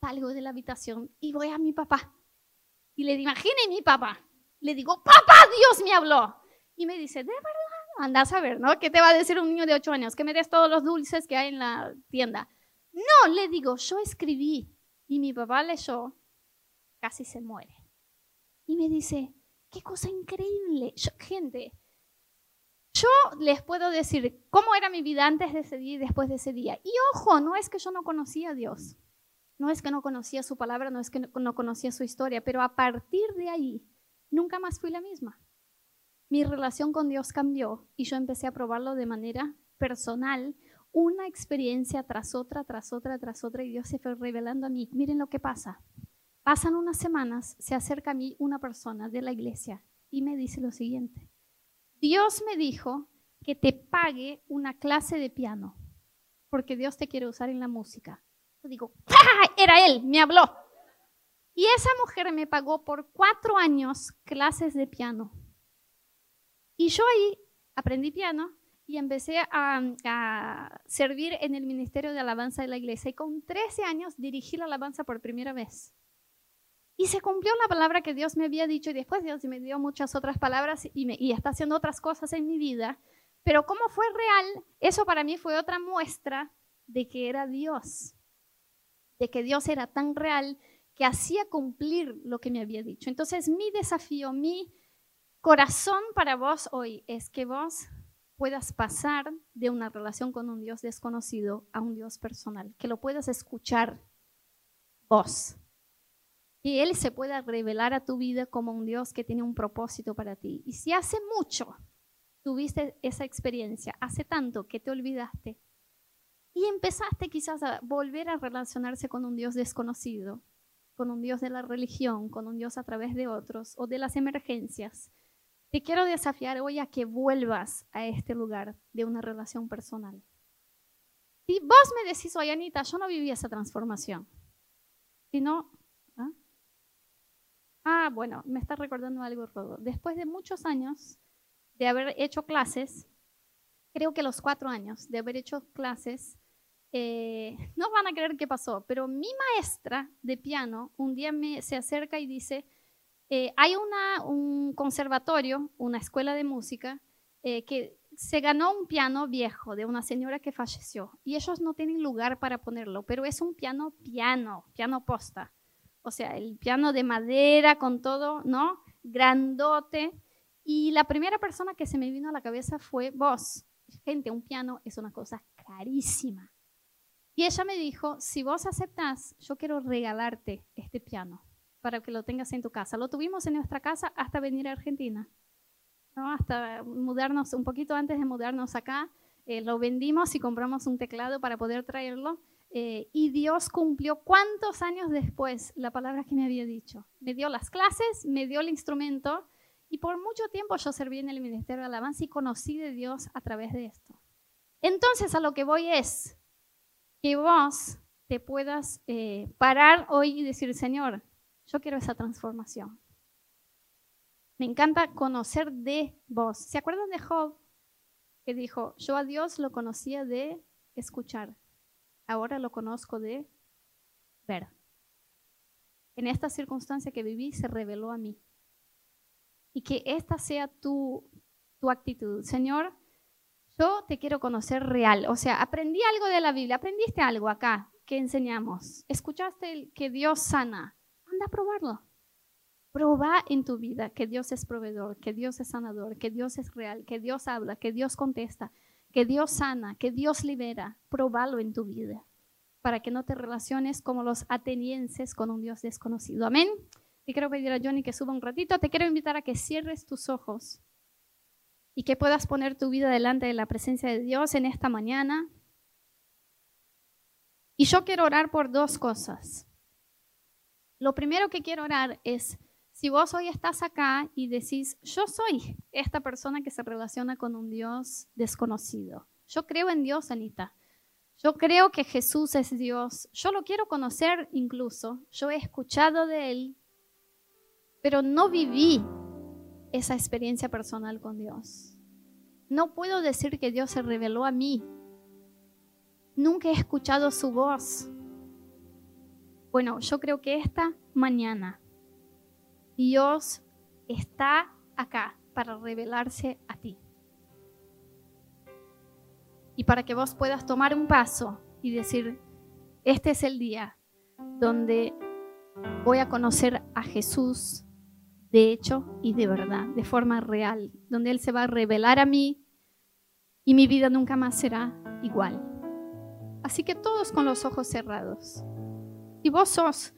salgo de la habitación y voy a mi papá. Y le digo, imagine mi papá. Le digo, papá, Dios me habló. Y me dice, ¿de verdad? Anda a saber, ¿no? ¿Qué te va a decir un niño de ocho años? Que me des todos los dulces que hay en la tienda. No, le digo, yo escribí. Y mi papá leyó, casi se muere. Y me dice, qué cosa increíble. gente, yo les puedo decir cómo era mi vida antes de ese día y después de ese día. Y ojo, no es que yo no conocía a Dios. No es que no conocía su palabra, no es que no conocía su historia, pero a partir de ahí nunca más fui la misma. Mi relación con Dios cambió y yo empecé a probarlo de manera personal, una experiencia tras otra, tras otra, tras otra, y Dios se fue revelando a mí. Miren lo que pasa. Pasan unas semanas, se acerca a mí una persona de la iglesia y me dice lo siguiente. Dios me dijo que te pague una clase de piano, porque Dios te quiere usar en la música digo, Era él, me habló. Y esa mujer me pagó por cuatro años clases de piano. Y yo ahí aprendí piano y empecé a, a, servir en el Ministerio de Alabanza de la iglesia. Y con 13 años dirigí la alabanza por primera vez. Y se cumplió la palabra que Dios me había dicho y después Dios me dio muchas otras palabras y, me, y está haciendo otras cosas en mi vida. Pero como fue real, eso para mí fue otra muestra de que era Dios de que Dios era tan real que hacía cumplir lo que me había dicho. Entonces mi desafío, mi corazón para vos hoy es que vos puedas pasar de una relación con un Dios desconocido a un Dios personal, que lo puedas escuchar vos, que Él se pueda revelar a tu vida como un Dios que tiene un propósito para ti. Y si hace mucho tuviste esa experiencia, hace tanto que te olvidaste y empezaste quizás a volver a relacionarse con un Dios desconocido, con un Dios de la religión, con un Dios a través de otros o de las emergencias, te quiero desafiar hoy a que vuelvas a este lugar de una relación personal. Si vos me decís, oye Anita, yo no viví esa transformación. Si no, ¿ah? ah, bueno, me está recordando algo, Rodo. Después de muchos años de haber hecho clases, creo que los cuatro años de haber hecho clases, eh, no van a creer qué pasó, pero mi maestra de piano un día me se acerca y dice, eh, hay un conservatorio, una escuela de música, eh, que se ganó un piano viejo de una señora que falleció y ellos no tienen lugar para ponerlo, pero es un piano piano, piano posta. O sea, el piano de madera con todo, ¿no? Grandote. Y la primera persona que se me vino a la cabeza fue vos. Gente, un piano es una cosa carísima. Y ella me dijo, si vos aceptás, yo quiero regalarte este piano para que lo tengas en tu casa. Lo tuvimos en nuestra casa hasta venir a Argentina, ¿no? hasta mudarnos, un poquito antes de mudarnos acá, eh, lo vendimos y compramos un teclado para poder traerlo. Eh, y Dios cumplió cuántos años después la palabra que me había dicho. Me dio las clases, me dio el instrumento y por mucho tiempo yo serví en el Ministerio de Alabanza y conocí de Dios a través de esto. Entonces a lo que voy es que vos te puedas eh, parar hoy y decir, Señor, yo quiero esa transformación. Me encanta conocer de vos. ¿Se acuerdan de Job? Que dijo, yo a Dios lo conocía de escuchar. Ahora lo conozco de ver. En esta circunstancia que viví se reveló a mí. Y que esta sea tu, tu actitud. Señor, yo te quiero conocer real. O sea, aprendí algo de la Biblia, aprendiste algo acá que enseñamos. Escuchaste que Dios sana anda a probarlo. Proba en tu vida que Dios es proveedor, que Dios es sanador, que Dios es real, que Dios habla, que Dios contesta, que Dios sana, que Dios libera. Probalo en tu vida para que no te relaciones como los atenienses con un Dios desconocido. Amén. Y quiero pedir a Johnny que suba un ratito. Te quiero invitar a que cierres tus ojos y que puedas poner tu vida delante de la presencia de Dios en esta mañana. Y yo quiero orar por dos cosas. Lo primero que quiero orar es, si vos hoy estás acá y decís, yo soy esta persona que se relaciona con un Dios desconocido. Yo creo en Dios, Anita. Yo creo que Jesús es Dios. Yo lo quiero conocer incluso. Yo he escuchado de Él, pero no viví esa experiencia personal con Dios. No puedo decir que Dios se reveló a mí. Nunca he escuchado su voz. Bueno, yo creo que esta mañana Dios está acá para revelarse a ti. Y para que vos puedas tomar un paso y decir, este es el día donde voy a conocer a Jesús de hecho y de verdad, de forma real, donde Él se va a revelar a mí y mi vida nunca más será igual. Así que todos con los ojos cerrados. Si vos sos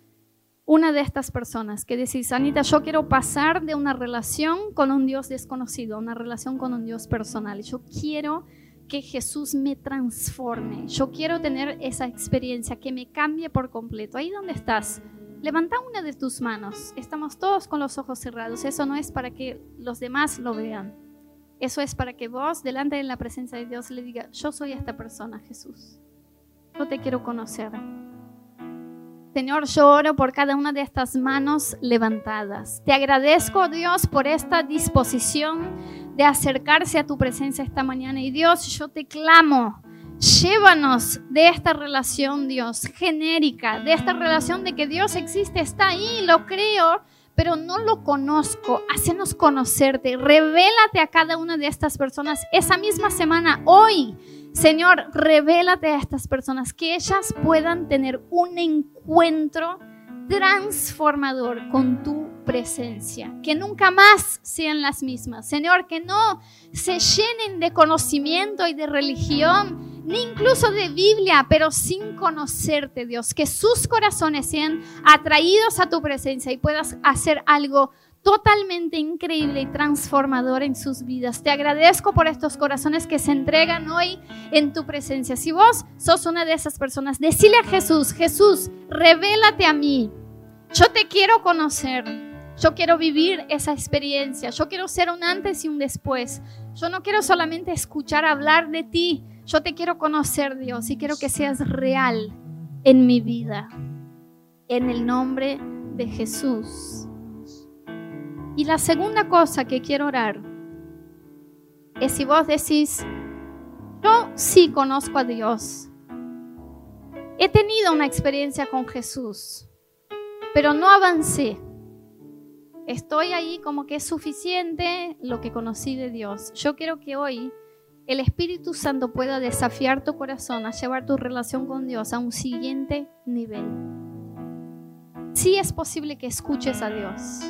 una de estas personas que decís, Anita, yo quiero pasar de una relación con un Dios desconocido a una relación con un Dios personal. Yo quiero que Jesús me transforme. Yo quiero tener esa experiencia que me cambie por completo. Ahí donde estás, levanta una de tus manos. Estamos todos con los ojos cerrados. Eso no es para que los demás lo vean. Eso es para que vos, delante de la presencia de Dios, le diga, yo soy esta persona, Jesús. Yo te quiero conocer. Señor, yo oro por cada una de estas manos levantadas. Te agradezco, Dios, por esta disposición de acercarse a tu presencia esta mañana. Y Dios, yo te clamo, llévanos de esta relación, Dios, genérica, de esta relación de que Dios existe, está ahí, lo creo, pero no lo conozco. Hácenos conocerte. Revélate a cada una de estas personas esa misma semana, hoy Señor, revélate a estas personas, que ellas puedan tener un encuentro transformador con tu presencia, que nunca más sean las mismas. Señor, que no se llenen de conocimiento y de religión, ni incluso de Biblia, pero sin conocerte, Dios. Que sus corazones sean atraídos a tu presencia y puedas hacer algo totalmente increíble y transformador en sus vidas. Te agradezco por estos corazones que se entregan hoy en tu presencia. Si vos sos una de esas personas, decile a Jesús, Jesús, revélate a mí. Yo te quiero conocer. Yo quiero vivir esa experiencia. Yo quiero ser un antes y un después. Yo no quiero solamente escuchar hablar de ti. Yo te quiero conocer, Dios, y quiero que seas real en mi vida. En el nombre de Jesús. Y la segunda cosa que quiero orar es si vos decís, yo sí conozco a Dios. He tenido una experiencia con Jesús, pero no avancé. Estoy ahí como que es suficiente lo que conocí de Dios. Yo quiero que hoy el Espíritu Santo pueda desafiar tu corazón a llevar tu relación con Dios a un siguiente nivel. Sí es posible que escuches a Dios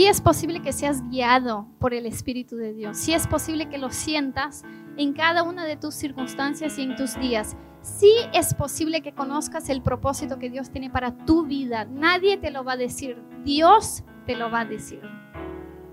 si es posible que seas guiado por el Espíritu de Dios. Si es posible que lo sientas en cada una de tus circunstancias y en tus días. Si es posible que conozcas el propósito que Dios tiene para tu vida. Nadie te lo va a decir. Dios te lo va a decir.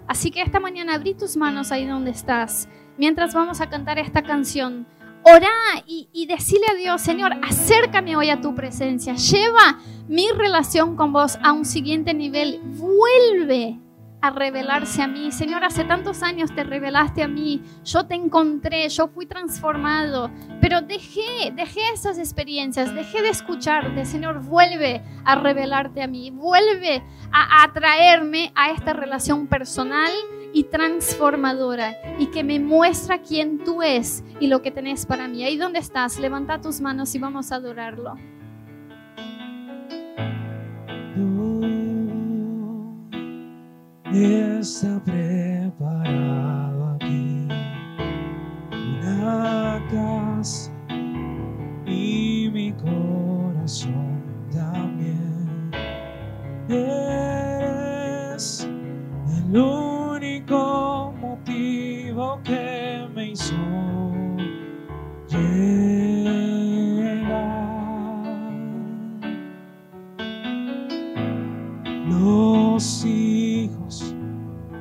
Así que esta mañana abrí tus manos ahí donde estás. Mientras vamos a cantar esta canción. Orá y, y decirle a Dios, Señor, acércame hoy a tu presencia. Lleva mi relación con vos a un siguiente nivel. Vuelve a revelarse a mí. Señor, hace tantos años te revelaste a mí, yo te encontré, yo fui transformado, pero dejé, dejé esas experiencias, dejé de escucharte. Señor, vuelve a revelarte a mí, vuelve a atraerme a esta relación personal y transformadora y que me muestra quién tú es y lo que tenés para mí. Ahí donde estás, levanta tus manos y vamos a adorarlo. Está preparado aquí una casa y mi corazón también. Es el único motivo que me hizo llegar. Los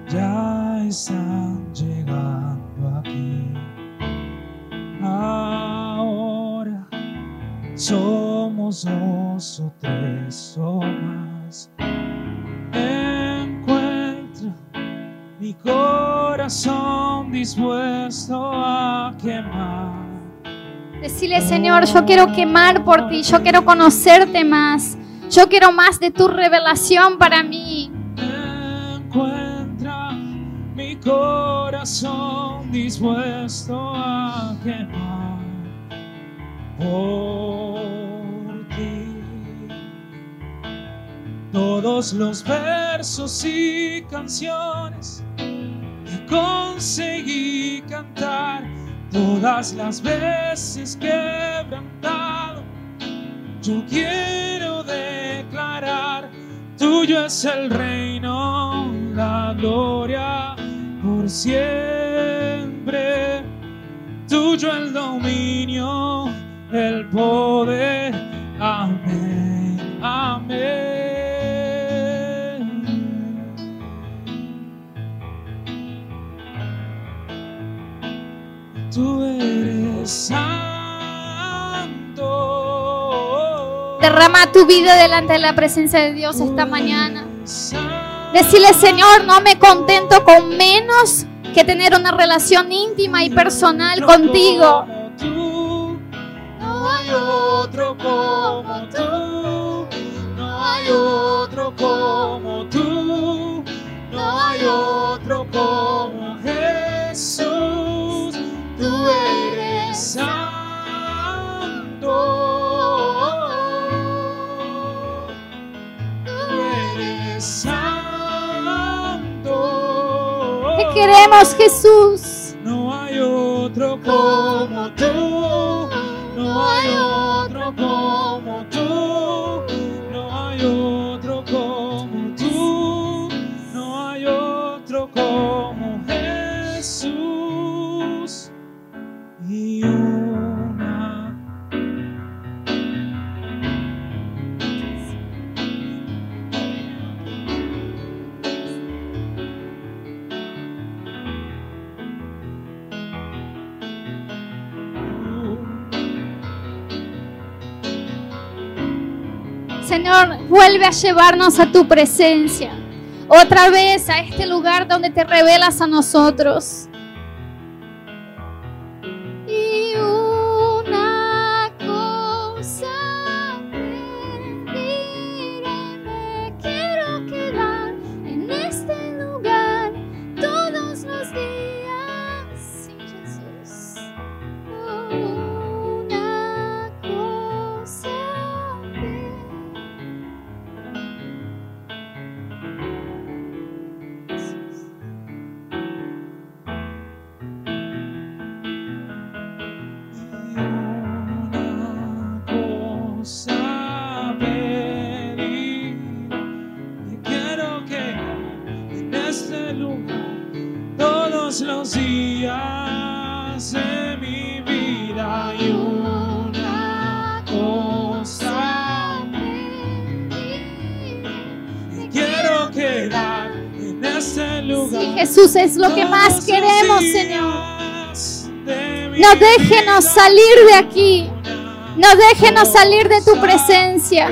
ya están llegando aquí. Ahora somos dos o tres o más. Encuentra mi corazón dispuesto a quemar. Decirle, Señor, yo quiero quemar por ti, yo quiero conocerte más, yo quiero más de tu revelación para mí corazón dispuesto a quemar por ti. Todos los versos y canciones que conseguí cantar, todas las veces quebrantado, yo quiero declarar, tuyo es el reino, la gloria por siempre. Tuyo el dominio, el poder. Amén, amén. Tú eres santo. Derrama tu vida delante de la presencia de Dios esta mañana. Decirle, Señor, no me contento con menos que tener una relación íntima y personal contigo. No hay otro como tú. No hay otro como tú. No hay otro como queremos, Jesús. No hay otro como tú. Vuelve a llevarnos a tu presencia. Otra vez a este lugar donde te revelas a nosotros. Todos los días de mi vida y una cosa y quiero quedar en este lugar. Sí, Jesús, es lo que más queremos, Señor. No déjenos salir de aquí. No déjenos salir de tu presencia.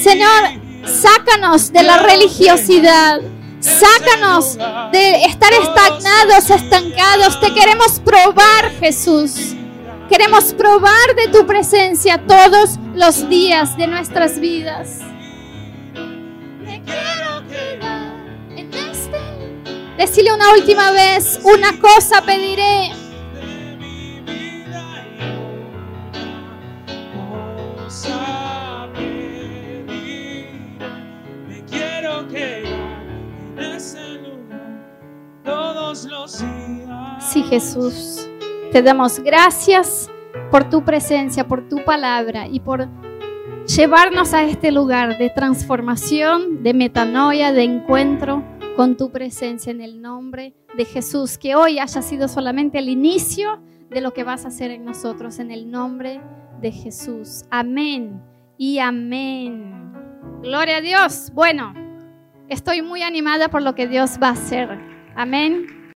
Señor, sácanos de la religiosidad. Sácanos de estar estagnados, estancados. Te queremos probar, Jesús. Queremos probar de tu presencia todos los días de nuestras vidas. Este una última vez, una cosa pediré. Sí, Jesús. Te damos gracias por tu presencia, por tu palabra y por llevarnos a este lugar de transformación, de metanoia, de encuentro con tu presencia en el nombre de Jesús. Que hoy haya sido solamente el inicio de lo que vas a hacer en nosotros en el nombre de Jesús. Amén y amén. Gloria a Dios. Bueno, estoy muy animada por lo que Dios va a hacer. Amén.